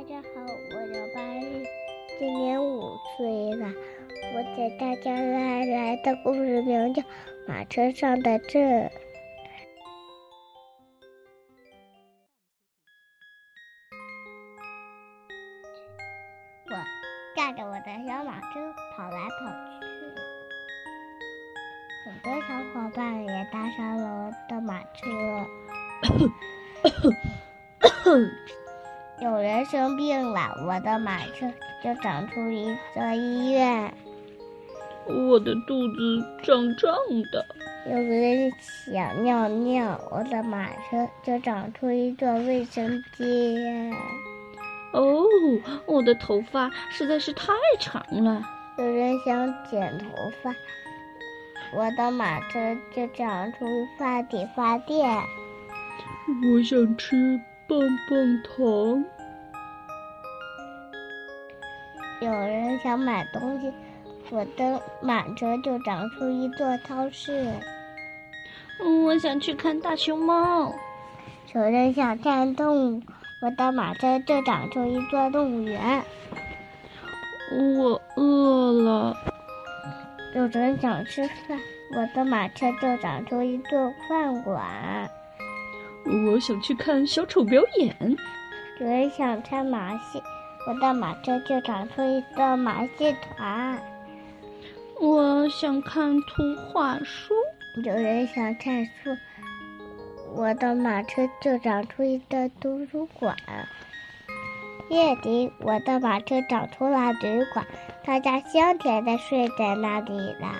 大家好，我叫巴玉，今年五岁了。我给大家带来的故事名叫《马车上的镇》。我驾着我的小马车跑来跑去，很多小伙伴也搭上了。我的马车。有人生病了，我的马车就长出一座医院。我的肚子胀胀的。有人想尿尿，我的马车就长出一座卫生间。哦，我的头发实在是太长了。有人想剪头发，我的马车就长出发理发店。我想吃。棒棒糖。有人想买东西，我的马车就长出一座超市。我想去看大熊猫。有人想看动物，我的马车就长出一座动物园。我饿了。有人想吃饭，我的马车就长出一座饭馆。我想去看小丑表演。有人想看马戏，我的马车就长出一个马戏团。我想看图画书。有人想看书，我的马车就长出一个图书馆。夜里，我的马车长出了旅馆，大家香甜的睡在那里了。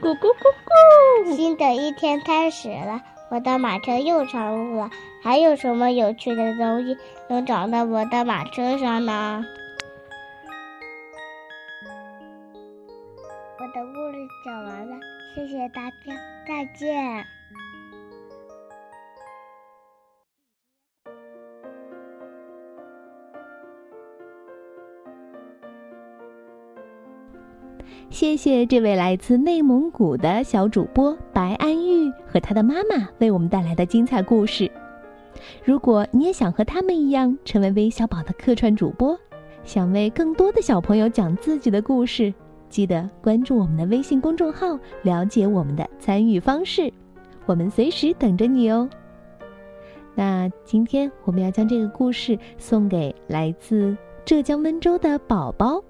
咕咕咕咕！新的一天开始了。我的马车又上路了，还有什么有趣的东西能长到我的马车上呢？我的故事讲完了，谢谢大家，再见。谢谢这位来自内蒙古的小主播白安玉和他的妈妈为我们带来的精彩故事。如果你也想和他们一样成为微小宝的客串主播，想为更多的小朋友讲自己的故事，记得关注我们的微信公众号，了解我们的参与方式。我们随时等着你哦。那今天我们要将这个故事送给来自浙江温州的宝宝。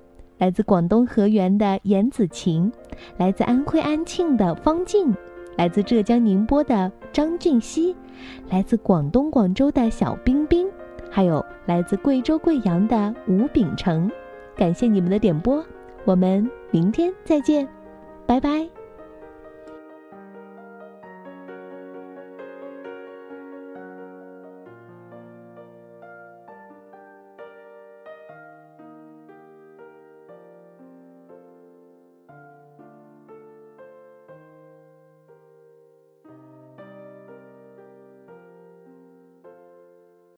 来自广东河源的严子晴，来自安徽安庆的方静，来自浙江宁波的张俊熙，来自广东广州的小冰冰，还有来自贵州贵阳的吴秉成，感谢你们的点播，我们明天再见，拜拜。